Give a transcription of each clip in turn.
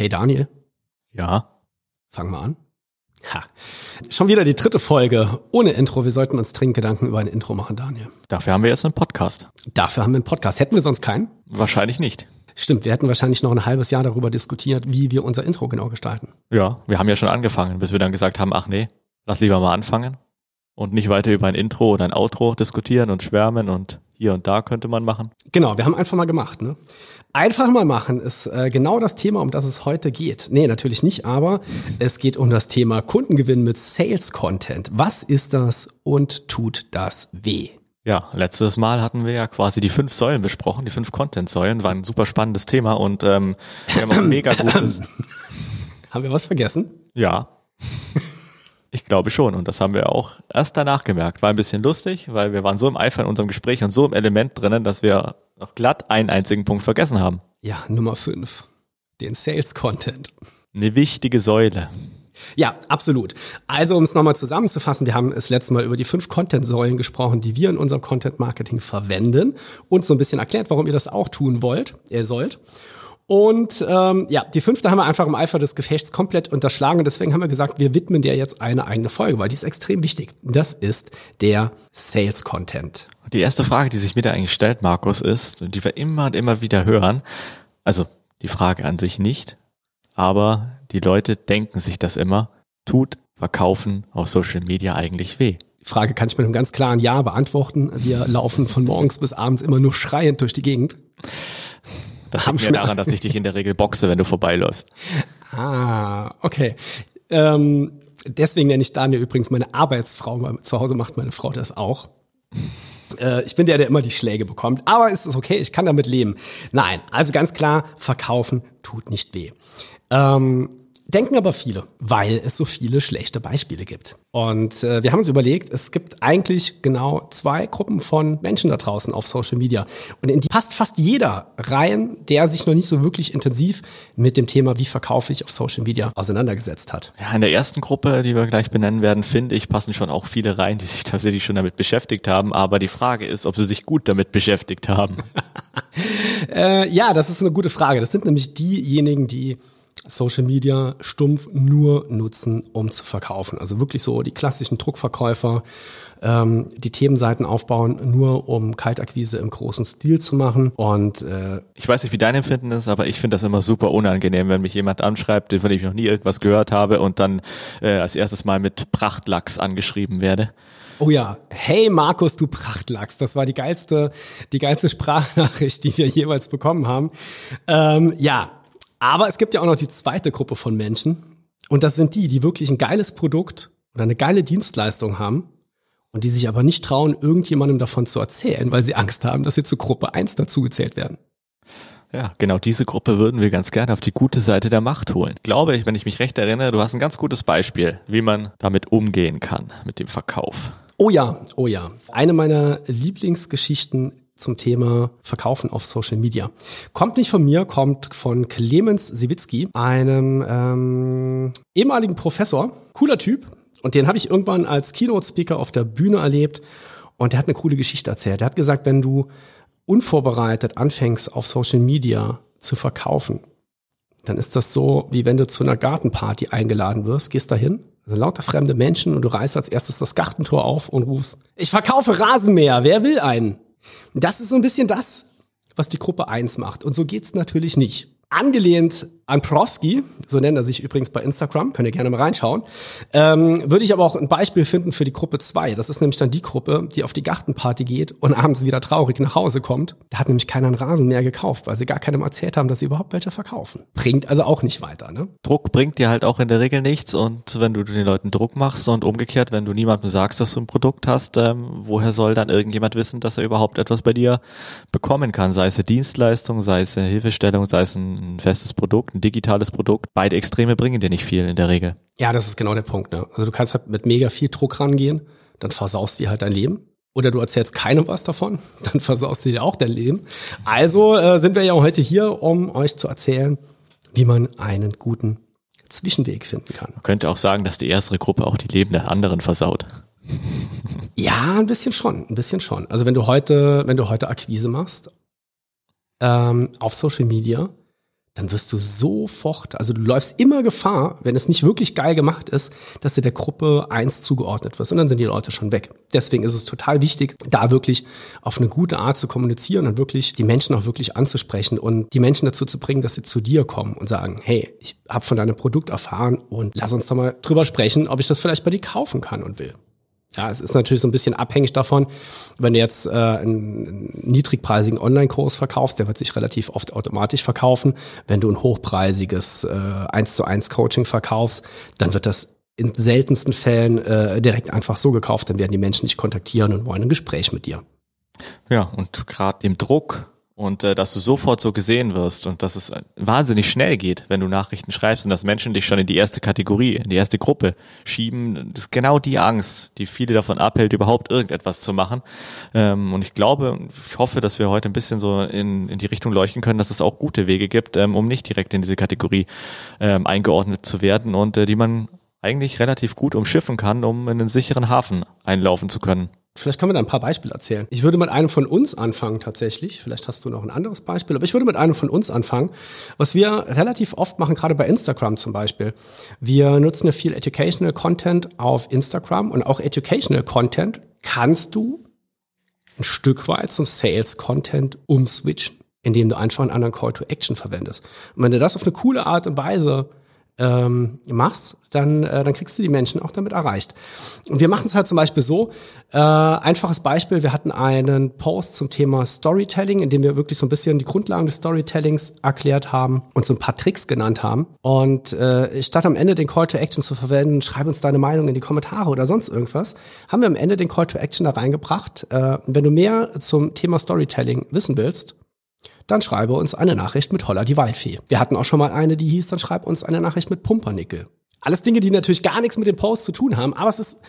Hey Daniel, Ja. fangen wir an. Ha. Schon wieder die dritte Folge ohne Intro. Wir sollten uns dringend Gedanken über ein Intro machen, Daniel. Dafür haben wir jetzt einen Podcast. Dafür haben wir einen Podcast. Hätten wir sonst keinen? Wahrscheinlich nicht. Stimmt, wir hätten wahrscheinlich noch ein halbes Jahr darüber diskutiert, wie wir unser Intro genau gestalten. Ja, wir haben ja schon angefangen, bis wir dann gesagt haben, ach nee, lass lieber mal anfangen und nicht weiter über ein Intro oder ein Outro diskutieren und schwärmen und hier und da könnte man machen. Genau, wir haben einfach mal gemacht. Ne? Einfach mal machen ist äh, genau das Thema, um das es heute geht. Nee, natürlich nicht, aber es geht um das Thema Kundengewinn mit Sales Content. Was ist das und tut das weh? Ja, letztes Mal hatten wir ja quasi die fünf Säulen besprochen, die fünf Content-Säulen, war ein super spannendes Thema und ähm, wir haben auch mega gutes, Haben wir was vergessen? ja, ich glaube schon und das haben wir auch erst danach gemerkt. War ein bisschen lustig, weil wir waren so im Eifer in unserem Gespräch und so im Element drinnen, dass wir noch glatt einen einzigen Punkt vergessen haben. Ja, Nummer fünf, Den Sales Content. Eine wichtige Säule. Ja, absolut. Also, um es nochmal zusammenzufassen, wir haben das letzte Mal über die fünf Content-Säulen gesprochen, die wir in unserem Content-Marketing verwenden und so ein bisschen erklärt, warum ihr das auch tun wollt, ihr sollt. Und ähm, ja, die fünfte haben wir einfach im Eifer des Gefechts komplett unterschlagen. Und deswegen haben wir gesagt, wir widmen der jetzt eine eigene Folge, weil die ist extrem wichtig. Das ist der Sales Content. Die erste Frage, die sich mir da eigentlich stellt, Markus, ist, und die wir immer und immer wieder hören, also die Frage an sich nicht, aber die Leute denken sich das immer, tut Verkaufen auf Social Media eigentlich weh? Die Frage kann ich mit einem ganz klaren Ja beantworten. Wir laufen von morgens bis abends immer nur schreiend durch die Gegend. Das Haben schon- daran, dass ich dich in der Regel boxe, wenn du vorbeiläufst. Ah, okay. Ähm, deswegen nenne ich Daniel übrigens meine Arbeitsfrau, zu Hause macht meine Frau das auch. Äh, ich bin der, der immer die Schläge bekommt, aber es ist okay, ich kann damit leben. Nein, also ganz klar, verkaufen tut nicht weh. Ähm, denken aber viele, weil es so viele schlechte Beispiele gibt. Und äh, wir haben uns überlegt, es gibt eigentlich genau zwei Gruppen von Menschen da draußen auf Social Media. Und in die passt fast jeder rein, der sich noch nicht so wirklich intensiv mit dem Thema, wie verkaufe ich auf Social Media, auseinandergesetzt hat. Ja, in der ersten Gruppe, die wir gleich benennen werden, finde ich, passen schon auch viele rein, die sich tatsächlich schon damit beschäftigt haben. Aber die Frage ist, ob sie sich gut damit beschäftigt haben. Äh, ja, das ist eine gute Frage. Das sind nämlich diejenigen, die Social Media stumpf nur nutzen, um zu verkaufen. Also wirklich so die klassischen Druckverkäufer, ähm, die Themenseiten aufbauen, nur um Kaltakquise im großen Stil zu machen. Und äh, Ich weiß nicht, wie dein Empfinden ist, aber ich finde das immer super unangenehm, wenn mich jemand anschreibt, von dem ich noch nie irgendwas gehört habe und dann äh, als erstes Mal mit Prachtlachs angeschrieben werde. oh ja, hey Markus, du Prachtlachs, das war die geilste, die geilste Sprachnachricht, die wir jeweils bekommen haben. Ähm, ja, aber es gibt ja auch noch die zweite Gruppe von Menschen. Und das sind die, die wirklich ein geiles Produkt oder eine geile Dienstleistung haben und die sich aber nicht trauen, irgendjemandem davon zu erzählen, weil sie Angst haben, dass sie zur Gruppe 1 dazugezählt werden. Ja, genau diese Gruppe würden wir ganz gerne auf die gute Seite der Macht holen. Glaube ich, wenn ich mich recht erinnere, du hast ein ganz gutes Beispiel, wie man damit umgehen kann, mit dem Verkauf. Oh ja, oh ja. Eine meiner Lieblingsgeschichten zum Thema Verkaufen auf Social Media. Kommt nicht von mir, kommt von Clemens Siwitzki, einem ähm, ehemaligen Professor, cooler Typ. Und den habe ich irgendwann als Keynote-Speaker auf der Bühne erlebt. Und der hat eine coole Geschichte erzählt. Der hat gesagt, wenn du unvorbereitet anfängst, auf Social Media zu verkaufen, dann ist das so, wie wenn du zu einer Gartenparty eingeladen wirst, gehst dahin, also lauter fremde Menschen und du reißt als erstes das Gartentor auf und rufst, ich verkaufe Rasenmäher, wer will einen? Das ist so ein bisschen das, was die Gruppe 1 macht. Und so geht's natürlich nicht. Angelehnt an Profsky, so nennt er sich übrigens bei Instagram, könnt ihr gerne mal reinschauen, ähm, würde ich aber auch ein Beispiel finden für die Gruppe 2. Das ist nämlich dann die Gruppe, die auf die Gartenparty geht und abends wieder traurig nach Hause kommt. Da hat nämlich keiner einen Rasen mehr gekauft, weil sie gar keinem erzählt haben, dass sie überhaupt welche verkaufen. Bringt also auch nicht weiter, ne? Druck bringt dir halt auch in der Regel nichts und wenn du den Leuten Druck machst und umgekehrt, wenn du niemandem sagst, dass du ein Produkt hast, ähm, woher soll dann irgendjemand wissen, dass er überhaupt etwas bei dir bekommen kann? Sei es eine Dienstleistung, sei es eine Hilfestellung, sei es ein festes Produkt, ein digitales Produkt. Beide Extreme bringen dir nicht viel in der Regel. Ja, das ist genau der Punkt. Ne? Also du kannst halt mit mega viel Druck rangehen, dann versaust dir halt dein Leben. Oder du erzählst keinem was davon, dann versaust du dir auch dein Leben. Also äh, sind wir ja heute hier, um euch zu erzählen, wie man einen guten Zwischenweg finden kann. Man könnte auch sagen, dass die erste Gruppe auch die Leben der anderen versaut. Ja, ein bisschen schon, ein bisschen schon. Also wenn du heute, wenn du heute Akquise machst ähm, auf Social Media, dann wirst du sofort, also du läufst immer Gefahr, wenn es nicht wirklich geil gemacht ist, dass du der Gruppe eins zugeordnet wirst und dann sind die Leute schon weg. Deswegen ist es total wichtig, da wirklich auf eine gute Art zu kommunizieren und wirklich die Menschen auch wirklich anzusprechen und die Menschen dazu zu bringen, dass sie zu dir kommen und sagen, hey, ich habe von deinem Produkt erfahren und lass uns doch mal drüber sprechen, ob ich das vielleicht bei dir kaufen kann und will. Ja, es ist natürlich so ein bisschen abhängig davon, wenn du jetzt äh, einen niedrigpreisigen Online-Kurs verkaufst, der wird sich relativ oft automatisch verkaufen. Wenn du ein hochpreisiges äh, 1 zu 1 Coaching verkaufst, dann wird das in seltensten Fällen äh, direkt einfach so gekauft, dann werden die Menschen dich kontaktieren und wollen ein Gespräch mit dir. Ja, und gerade dem Druck und äh, dass du sofort so gesehen wirst und dass es wahnsinnig schnell geht, wenn du Nachrichten schreibst und dass Menschen dich schon in die erste Kategorie, in die erste Gruppe schieben. Das ist genau die Angst, die viele davon abhält, überhaupt irgendetwas zu machen. Ähm, und ich glaube, ich hoffe, dass wir heute ein bisschen so in, in die Richtung leuchten können, dass es auch gute Wege gibt, ähm, um nicht direkt in diese Kategorie ähm, eingeordnet zu werden und äh, die man eigentlich relativ gut umschiffen kann, um in einen sicheren Hafen einlaufen zu können. Vielleicht können wir da ein paar Beispiele erzählen. Ich würde mit einem von uns anfangen tatsächlich. Vielleicht hast du noch ein anderes Beispiel, aber ich würde mit einem von uns anfangen. Was wir relativ oft machen, gerade bei Instagram zum Beispiel. Wir nutzen ja viel Educational Content auf Instagram und auch Educational Content kannst du ein Stück weit zum Sales Content umswitchen, indem du einfach einen anderen Call to Action verwendest. Und wenn du das auf eine coole Art und Weise ähm, machst, dann, äh, dann kriegst du die Menschen auch damit erreicht. Und wir machen es halt zum Beispiel so, äh, einfaches Beispiel, wir hatten einen Post zum Thema Storytelling, in dem wir wirklich so ein bisschen die Grundlagen des Storytellings erklärt haben und so ein paar Tricks genannt haben. Und äh, statt am Ende den Call to Action zu verwenden, schreib uns deine Meinung in die Kommentare oder sonst irgendwas, haben wir am Ende den Call to Action da reingebracht. Äh, wenn du mehr zum Thema Storytelling wissen willst, dann schreibe uns eine Nachricht mit Holla die Waldfee. Wir hatten auch schon mal eine, die hieß, dann schreib uns eine Nachricht mit Pumpernickel. Alles Dinge, die natürlich gar nichts mit dem Post zu tun haben, aber es ist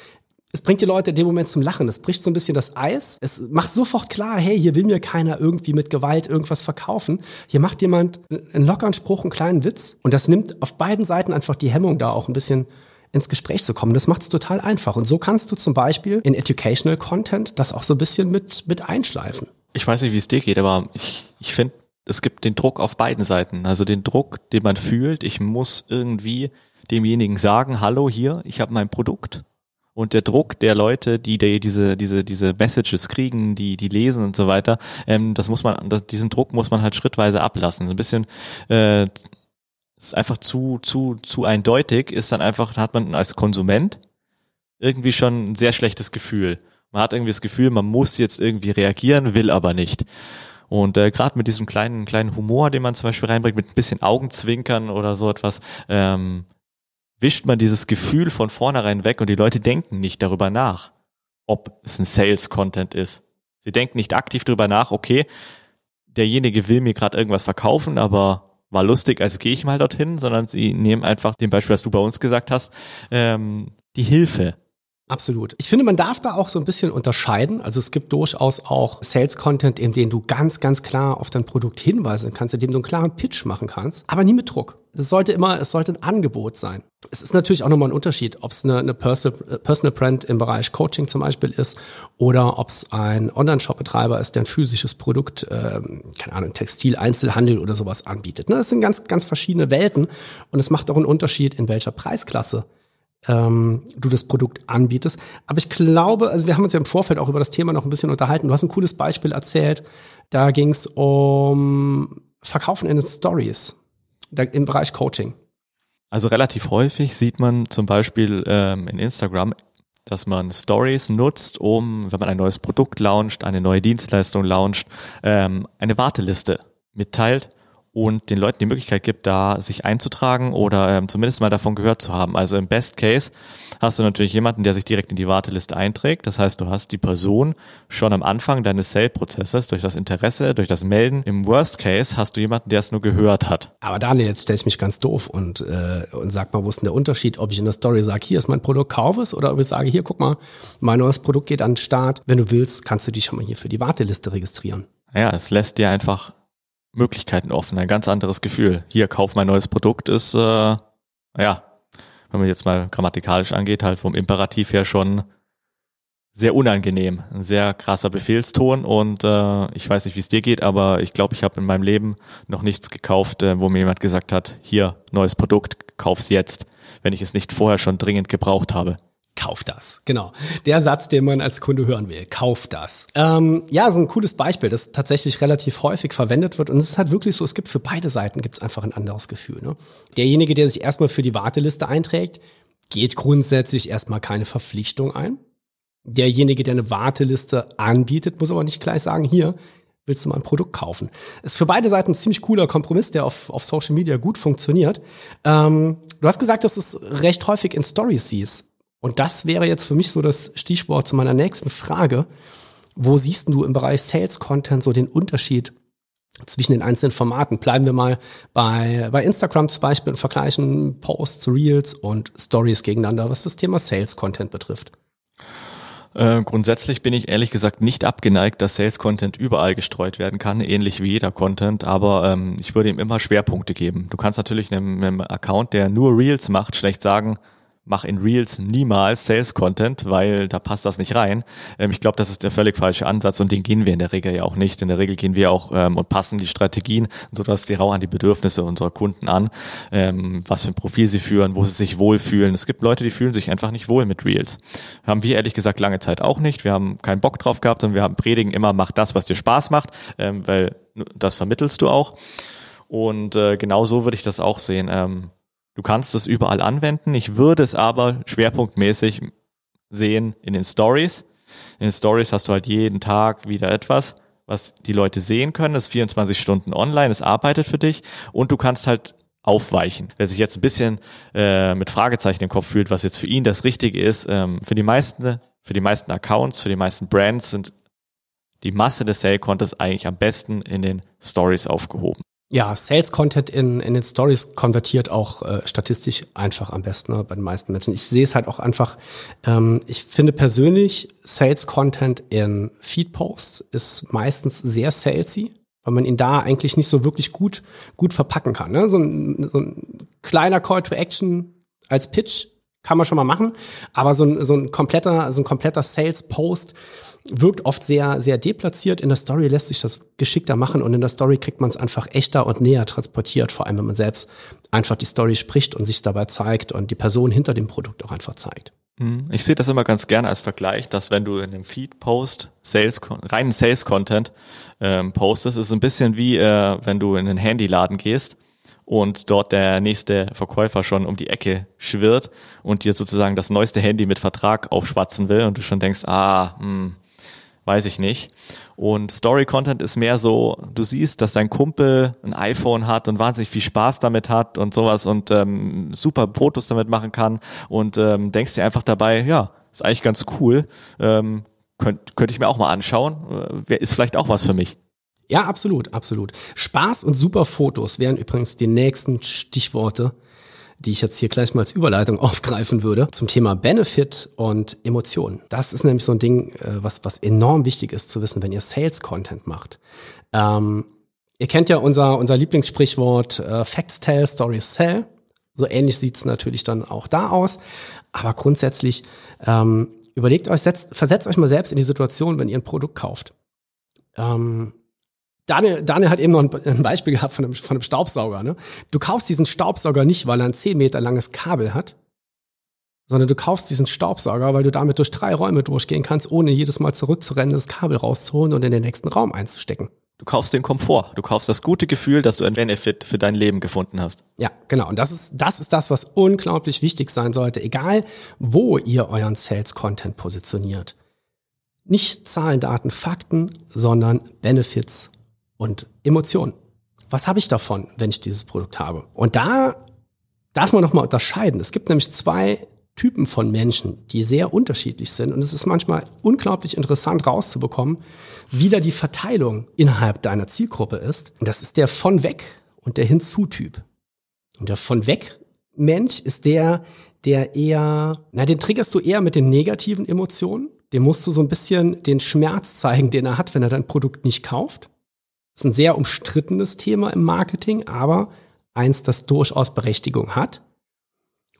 es bringt die Leute in dem Moment zum Lachen. Es bricht so ein bisschen das Eis. Es macht sofort klar, hey, hier will mir keiner irgendwie mit Gewalt irgendwas verkaufen. Hier macht jemand einen lockeren Spruch, einen kleinen Witz. Und das nimmt auf beiden Seiten einfach die Hemmung da auch ein bisschen ins Gespräch zu kommen. Das macht es total einfach. Und so kannst du zum Beispiel in Educational Content das auch so ein bisschen mit, mit einschleifen ich weiß nicht, wie es dir geht, aber ich, ich finde, es gibt den Druck auf beiden Seiten. Also den Druck, den man fühlt, ich muss irgendwie demjenigen sagen, hallo hier, ich habe mein Produkt. Und der Druck der Leute, die, die diese, diese, diese Messages kriegen, die, die lesen und so weiter, ähm, das muss man, das, diesen Druck muss man halt schrittweise ablassen. Ein bisschen äh, ist einfach zu, zu, zu eindeutig, ist dann einfach, hat man als Konsument irgendwie schon ein sehr schlechtes Gefühl. Man hat irgendwie das Gefühl, man muss jetzt irgendwie reagieren, will aber nicht. Und äh, gerade mit diesem kleinen, kleinen Humor, den man zum Beispiel reinbringt, mit ein bisschen Augenzwinkern oder so etwas, ähm, wischt man dieses Gefühl von vornherein weg und die Leute denken nicht darüber nach, ob es ein Sales-Content ist. Sie denken nicht aktiv darüber nach, okay, derjenige will mir gerade irgendwas verkaufen, aber war lustig, also gehe ich mal dorthin, sondern sie nehmen einfach dem Beispiel, was du bei uns gesagt hast, ähm, die Hilfe Absolut. Ich finde, man darf da auch so ein bisschen unterscheiden. Also es gibt durchaus auch Sales-Content, in dem du ganz, ganz klar auf dein Produkt hinweisen kannst, in dem du einen klaren Pitch machen kannst, aber nie mit Druck. Das sollte immer, es sollte ein Angebot sein. Es ist natürlich auch nochmal ein Unterschied, ob es eine, eine Personal, Personal Brand im Bereich Coaching zum Beispiel ist oder ob es ein Online-Shop-Betreiber ist, der ein physisches Produkt, ähm, keine Ahnung, Textil, Einzelhandel oder sowas anbietet. Ne, das sind ganz, ganz verschiedene Welten und es macht auch einen Unterschied, in welcher Preisklasse ähm, du das Produkt anbietest. Aber ich glaube, also wir haben uns ja im Vorfeld auch über das Thema noch ein bisschen unterhalten. Du hast ein cooles Beispiel erzählt. Da ging es um Verkaufen in den Stories im Bereich Coaching. Also relativ häufig sieht man zum Beispiel ähm, in Instagram, dass man Stories nutzt, um, wenn man ein neues Produkt launcht, eine neue Dienstleistung launcht, ähm, eine Warteliste mitteilt und den Leuten die Möglichkeit gibt, da sich einzutragen oder ähm, zumindest mal davon gehört zu haben. Also im Best Case hast du natürlich jemanden, der sich direkt in die Warteliste einträgt. Das heißt, du hast die Person schon am Anfang deines Sale-Prozesses durch das Interesse, durch das Melden. Im Worst Case hast du jemanden, der es nur gehört hat. Aber Daniel, jetzt stell ich mich ganz doof und, äh, und sag mal, wo ist denn der Unterschied, ob ich in der Story sage, hier ist mein Produkt, kauf es, oder ob ich sage, hier, guck mal, mein neues Produkt geht an den Start. Wenn du willst, kannst du dich schon mal hier für die Warteliste registrieren. Ja, es lässt dir einfach Möglichkeiten offen, ein ganz anderes Gefühl. Hier, kauf mein neues Produkt ist, äh, ja, wenn man jetzt mal grammatikalisch angeht, halt vom Imperativ her schon sehr unangenehm, ein sehr krasser Befehlston und äh, ich weiß nicht, wie es dir geht, aber ich glaube, ich habe in meinem Leben noch nichts gekauft, äh, wo mir jemand gesagt hat, hier, neues Produkt, kauf's jetzt, wenn ich es nicht vorher schon dringend gebraucht habe. Kauf das, genau. Der Satz, den man als Kunde hören will. Kauf das. Ähm, ja, so ein cooles Beispiel, das tatsächlich relativ häufig verwendet wird. Und es ist halt wirklich so, es gibt für beide Seiten gibt's einfach ein anderes Gefühl. Ne? Derjenige, der sich erstmal für die Warteliste einträgt, geht grundsätzlich erstmal keine Verpflichtung ein. Derjenige, der eine Warteliste anbietet, muss aber nicht gleich sagen, hier, willst du mal ein Produkt kaufen. Ist für beide Seiten ein ziemlich cooler Kompromiss, der auf, auf Social Media gut funktioniert. Ähm, du hast gesagt, dass du es recht häufig in Stories siehst. Und das wäre jetzt für mich so das Stichwort zu meiner nächsten Frage. Wo siehst du im Bereich Sales Content so den Unterschied zwischen den einzelnen Formaten? Bleiben wir mal bei, bei Instagram zum Beispiel und vergleichen Posts, Reels und Stories gegeneinander, was das Thema Sales Content betrifft. Äh, grundsätzlich bin ich ehrlich gesagt nicht abgeneigt, dass Sales Content überall gestreut werden kann, ähnlich wie jeder Content, aber ähm, ich würde ihm immer Schwerpunkte geben. Du kannst natürlich einem, einem Account, der nur Reels macht, schlecht sagen, mach in Reels niemals Sales Content, weil da passt das nicht rein. Ähm, ich glaube, das ist der völlig falsche Ansatz und den gehen wir in der Regel ja auch nicht. In der Regel gehen wir auch ähm, und passen die Strategien, sodass die rau an die Bedürfnisse unserer Kunden an, ähm, was für ein Profil sie führen, wo sie sich wohlfühlen. Es gibt Leute, die fühlen sich einfach nicht wohl mit Reels. Haben wir ehrlich gesagt lange Zeit auch nicht. Wir haben keinen Bock drauf gehabt und wir haben predigen immer, mach das, was dir Spaß macht, ähm, weil das vermittelst du auch. Und äh, genau so würde ich das auch sehen. Ähm, Du kannst es überall anwenden. Ich würde es aber schwerpunktmäßig sehen in den Stories. In den Stories hast du halt jeden Tag wieder etwas, was die Leute sehen können. Es ist 24 Stunden online, es arbeitet für dich und du kannst halt aufweichen. Wer sich jetzt ein bisschen äh, mit Fragezeichen im Kopf fühlt, was jetzt für ihn das Richtige ist, ähm, für die meisten, für die meisten Accounts, für die meisten Brands sind die Masse des Sale Contents eigentlich am besten in den Stories aufgehoben. Ja, Sales Content in, in den Stories konvertiert auch äh, statistisch einfach am besten ne, bei den meisten Menschen. Ich sehe es halt auch einfach, ähm, ich finde persönlich Sales Content in Feed Posts ist meistens sehr salesy, weil man ihn da eigentlich nicht so wirklich gut, gut verpacken kann. Ne? So, ein, so ein kleiner Call to Action als Pitch kann man schon mal machen, aber so ein, so ein kompletter, so ein kompletter Sales-Post wirkt oft sehr, sehr deplatziert. In der Story lässt sich das geschickter machen und in der Story kriegt man es einfach echter und näher transportiert, vor allem wenn man selbst einfach die Story spricht und sich dabei zeigt und die Person hinter dem Produkt auch einfach zeigt. Mhm. Ich sehe das immer ganz gerne als Vergleich, dass wenn du in einem Feed-Post Sales, reinen Sales-Content ähm, postest, ist ein bisschen wie, äh, wenn du in einen Handyladen gehst und dort der nächste Verkäufer schon um die Ecke schwirrt und dir sozusagen das neueste Handy mit Vertrag aufschwatzen will und du schon denkst, ah, hm, weiß ich nicht. Und Story-Content ist mehr so, du siehst, dass dein Kumpel ein iPhone hat und wahnsinnig viel Spaß damit hat und sowas und ähm, super Fotos damit machen kann und ähm, denkst dir einfach dabei, ja, ist eigentlich ganz cool, ähm, könnte könnt ich mir auch mal anschauen, äh, ist vielleicht auch was für mich. Ja, absolut, absolut. Spaß und super Fotos wären übrigens die nächsten Stichworte, die ich jetzt hier gleich mal als Überleitung aufgreifen würde zum Thema Benefit und Emotionen. Das ist nämlich so ein Ding, äh, was, was enorm wichtig ist zu wissen, wenn ihr Sales-Content macht. Ähm, ihr kennt ja unser, unser Lieblingssprichwort äh, Facts tell, Stories sell. So ähnlich sieht's natürlich dann auch da aus. Aber grundsätzlich ähm, überlegt euch, setzt, versetzt euch mal selbst in die Situation, wenn ihr ein Produkt kauft. Ähm, Daniel, Daniel hat eben noch ein, Beispiel gehabt von einem, von einem Staubsauger. Ne? Du kaufst diesen Staubsauger nicht, weil er ein 10 Meter langes Kabel hat, sondern du kaufst diesen Staubsauger, weil du damit durch drei Räume durchgehen kannst, ohne jedes Mal zurückzurennen, das Kabel rauszuholen und in den nächsten Raum einzustecken. Du kaufst den Komfort, du kaufst das gute Gefühl, dass du ein Benefit für dein Leben gefunden hast. Ja, genau. Und das ist, das ist das, was unglaublich wichtig sein sollte, egal wo ihr euren Sales-Content positioniert. Nicht Zahlen, Daten, Fakten, sondern Benefits und Emotionen. Was habe ich davon, wenn ich dieses Produkt habe? Und da darf man nochmal unterscheiden. Es gibt nämlich zwei Typen von Menschen, die sehr unterschiedlich sind. Und es ist manchmal unglaublich interessant rauszubekommen, wie da die Verteilung innerhalb deiner Zielgruppe ist. Und das ist der von weg und der Hinzu-Typ. Und der von weg Mensch ist der, der eher, na, den triggerst du eher mit den negativen Emotionen. Dem musst du so ein bisschen den Schmerz zeigen, den er hat, wenn er dein Produkt nicht kauft. Ist ein sehr umstrittenes Thema im Marketing, aber eins, das durchaus Berechtigung hat.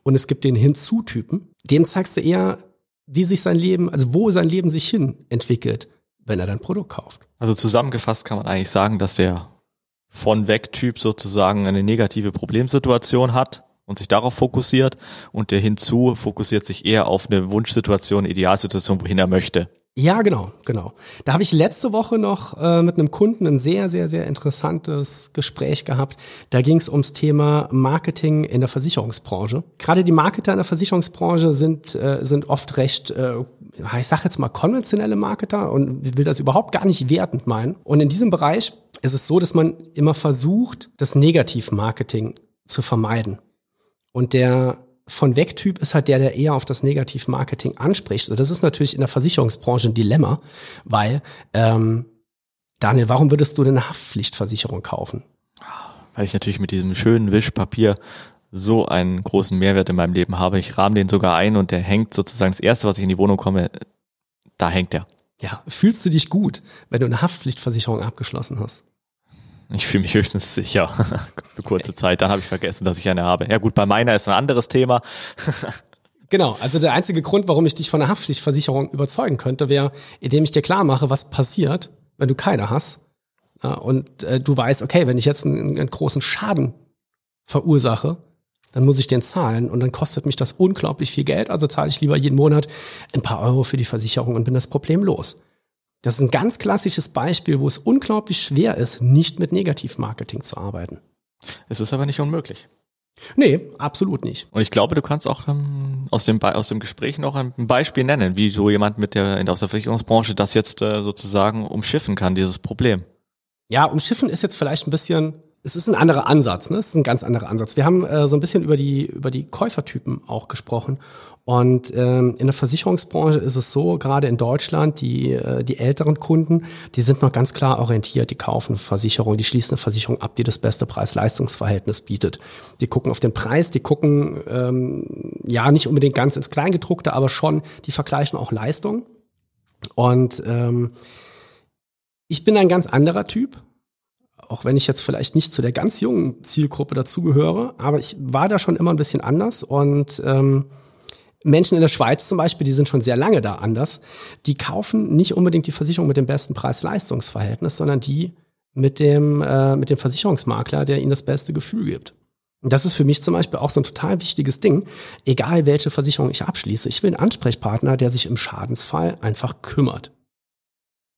Und es gibt den Hinzutypen. Dem zeigst du eher wie sich sein Leben, also wo sein Leben sich hin entwickelt, wenn er dein Produkt kauft. Also zusammengefasst kann man eigentlich sagen, dass der von weg Typ sozusagen eine negative Problemsituation hat und sich darauf fokussiert und der hinzu fokussiert sich eher auf eine Wunschsituation, Idealsituation, wohin er möchte. Ja, genau, genau. Da habe ich letzte Woche noch äh, mit einem Kunden ein sehr, sehr, sehr interessantes Gespräch gehabt. Da ging es ums Thema Marketing in der Versicherungsbranche. Gerade die Marketer in der Versicherungsbranche sind, äh, sind oft recht, äh, ich sage jetzt mal konventionelle Marketer und will das überhaupt gar nicht wertend meinen. Und in diesem Bereich ist es so, dass man immer versucht, das Negativmarketing zu vermeiden. Und der von Weg-Typ ist halt der, der eher auf das Negativ-Marketing anspricht. Und das ist natürlich in der Versicherungsbranche ein Dilemma, weil, ähm, Daniel, warum würdest du denn eine Haftpflichtversicherung kaufen? Weil ich natürlich mit diesem schönen Wischpapier so einen großen Mehrwert in meinem Leben habe. Ich rahme den sogar ein und der hängt sozusagen das erste, was ich in die Wohnung komme, da hängt er. Ja, fühlst du dich gut, wenn du eine Haftpflichtversicherung abgeschlossen hast? Ich fühle mich höchstens sicher. Für kurze Zeit. Dann habe ich vergessen, dass ich eine habe. Ja gut, bei meiner ist ein anderes Thema. Genau, also der einzige Grund, warum ich dich von einer Haftpflichtversicherung überzeugen könnte, wäre, indem ich dir klar mache, was passiert, wenn du keine hast. Und äh, du weißt, okay, wenn ich jetzt einen, einen großen Schaden verursache, dann muss ich den zahlen und dann kostet mich das unglaublich viel Geld. Also zahle ich lieber jeden Monat ein paar Euro für die Versicherung und bin das Problem los. Das ist ein ganz klassisches Beispiel, wo es unglaublich schwer ist, nicht mit Negativmarketing zu arbeiten. Es ist aber nicht unmöglich. Nee, absolut nicht. Und ich glaube, du kannst auch ähm, aus, dem, aus dem Gespräch noch ein Beispiel nennen, wie so jemand mit der, aus der Versicherungsbranche das jetzt äh, sozusagen umschiffen kann, dieses Problem. Ja, umschiffen ist jetzt vielleicht ein bisschen es ist ein anderer Ansatz, ne? Es ist ein ganz anderer Ansatz. Wir haben äh, so ein bisschen über die über die Käufertypen auch gesprochen und ähm, in der Versicherungsbranche ist es so, gerade in Deutschland, die äh, die älteren Kunden, die sind noch ganz klar orientiert, die kaufen Versicherung, die schließen eine Versicherung ab, die das beste Preis-Leistungs-Verhältnis bietet. Die gucken auf den Preis, die gucken ähm, ja nicht unbedingt ganz ins Kleingedruckte, aber schon, die vergleichen auch Leistung und ähm, ich bin ein ganz anderer Typ auch wenn ich jetzt vielleicht nicht zu der ganz jungen Zielgruppe dazugehöre, aber ich war da schon immer ein bisschen anders und ähm, Menschen in der Schweiz zum Beispiel, die sind schon sehr lange da anders, die kaufen nicht unbedingt die Versicherung mit dem besten Preis-Leistungs-Verhältnis, sondern die mit dem, äh, mit dem Versicherungsmakler, der ihnen das beste Gefühl gibt. Und das ist für mich zum Beispiel auch so ein total wichtiges Ding. Egal welche Versicherung ich abschließe, ich will einen Ansprechpartner, der sich im Schadensfall einfach kümmert.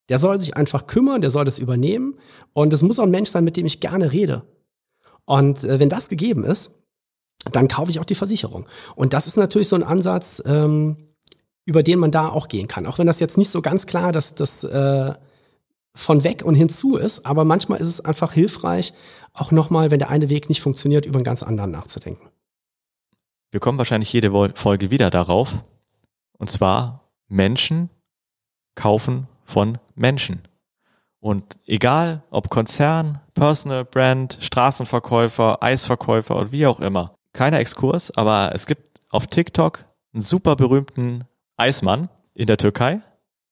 Der soll sich einfach kümmern, der soll das übernehmen und es muss auch ein Mensch sein, mit dem ich gerne rede. Und äh, wenn das gegeben ist, dann kaufe ich auch die Versicherung. Und das ist natürlich so ein Ansatz, ähm, über den man da auch gehen kann. Auch wenn das jetzt nicht so ganz klar, dass das äh, von weg und hinzu ist, aber manchmal ist es einfach hilfreich, auch nochmal, wenn der eine Weg nicht funktioniert, über einen ganz anderen nachzudenken. Wir kommen wahrscheinlich jede Folge wieder darauf. Und zwar Menschen kaufen von Menschen. Und egal ob Konzern, Personal Brand, Straßenverkäufer, Eisverkäufer und wie auch immer. Keiner Exkurs, aber es gibt auf TikTok einen super berühmten Eismann in der Türkei.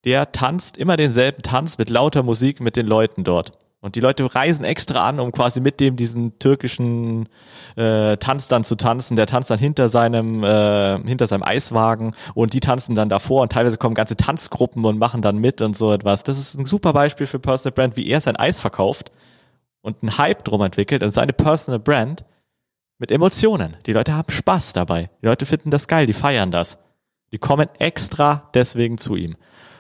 Der tanzt immer denselben Tanz mit lauter Musik mit den Leuten dort. Und die Leute reisen extra an, um quasi mit dem diesen türkischen äh, Tanz dann zu tanzen. Der tanzt dann hinter seinem äh, hinter seinem Eiswagen und die tanzen dann davor und teilweise kommen ganze Tanzgruppen und machen dann mit und so etwas. Das ist ein super Beispiel für Personal Brand, wie er sein Eis verkauft und einen Hype drum entwickelt und seine Personal Brand mit Emotionen. Die Leute haben Spaß dabei. Die Leute finden das geil, die feiern das. Die kommen extra deswegen zu ihm.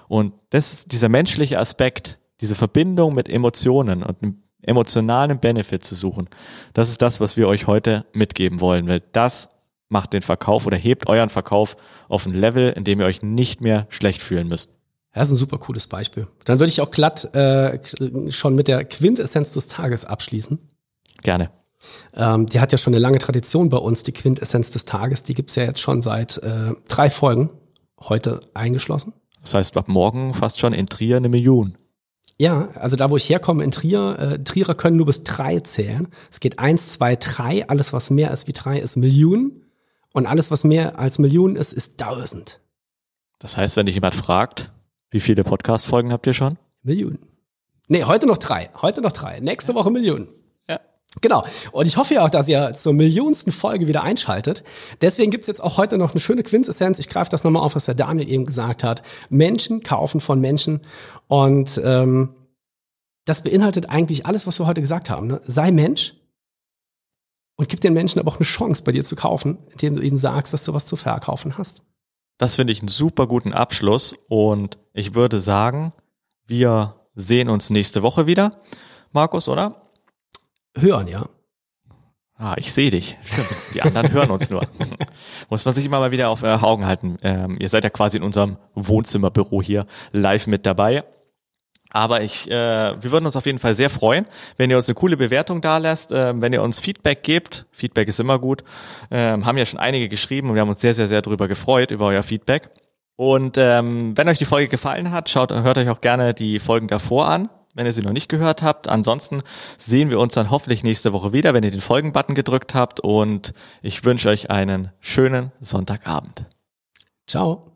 Und das, dieser menschliche Aspekt, diese Verbindung mit Emotionen und einem emotionalen Benefit zu suchen, das ist das, was wir euch heute mitgeben wollen, weil das macht den Verkauf oder hebt euren Verkauf auf ein Level, in dem ihr euch nicht mehr schlecht fühlen müsst. Das ist ein super cooles Beispiel. Dann würde ich auch glatt äh, schon mit der Quintessenz des Tages abschließen. Gerne. Ähm, die hat ja schon eine lange Tradition bei uns, die Quintessenz des Tages. Die gibt's ja jetzt schon seit äh, drei Folgen, heute eingeschlossen. Das heißt, ab morgen fast schon in Trier eine Million. Ja, also da, wo ich herkomme in Trier, äh, Trierer können nur bis drei zählen. Es geht eins, zwei, drei. Alles, was mehr ist wie drei, ist Millionen. Und alles, was mehr als Millionen ist, ist tausend. Das heißt, wenn dich jemand fragt, wie viele Podcast-Folgen habt ihr schon? Millionen. Nee, heute noch drei. Heute noch drei. Nächste Woche Millionen. Genau. Und ich hoffe ja auch, dass ihr zur millionsten Folge wieder einschaltet. Deswegen gibt's jetzt auch heute noch eine schöne Quintessenz. Ich greife das nochmal auf, was der Daniel eben gesagt hat. Menschen kaufen von Menschen. Und ähm, das beinhaltet eigentlich alles, was wir heute gesagt haben. Ne? Sei Mensch und gib den Menschen aber auch eine Chance, bei dir zu kaufen, indem du ihnen sagst, dass du was zu verkaufen hast. Das finde ich einen super guten Abschluss. Und ich würde sagen, wir sehen uns nächste Woche wieder. Markus, oder? Hören, ja. Ah, ich sehe dich. Stimmt. Die anderen hören uns nur. Muss man sich immer mal wieder auf äh, Augen halten. Ähm, ihr seid ja quasi in unserem Wohnzimmerbüro hier live mit dabei. Aber ich, äh, wir würden uns auf jeden Fall sehr freuen, wenn ihr uns eine coole Bewertung da lässt, äh, wenn ihr uns Feedback gebt. Feedback ist immer gut. Ähm, haben ja schon einige geschrieben und wir haben uns sehr, sehr, sehr darüber gefreut, über euer Feedback. Und ähm, wenn euch die Folge gefallen hat, schaut, hört euch auch gerne die Folgen davor an wenn ihr sie noch nicht gehört habt. Ansonsten sehen wir uns dann hoffentlich nächste Woche wieder, wenn ihr den Folgen-Button gedrückt habt. Und ich wünsche euch einen schönen Sonntagabend. Ciao.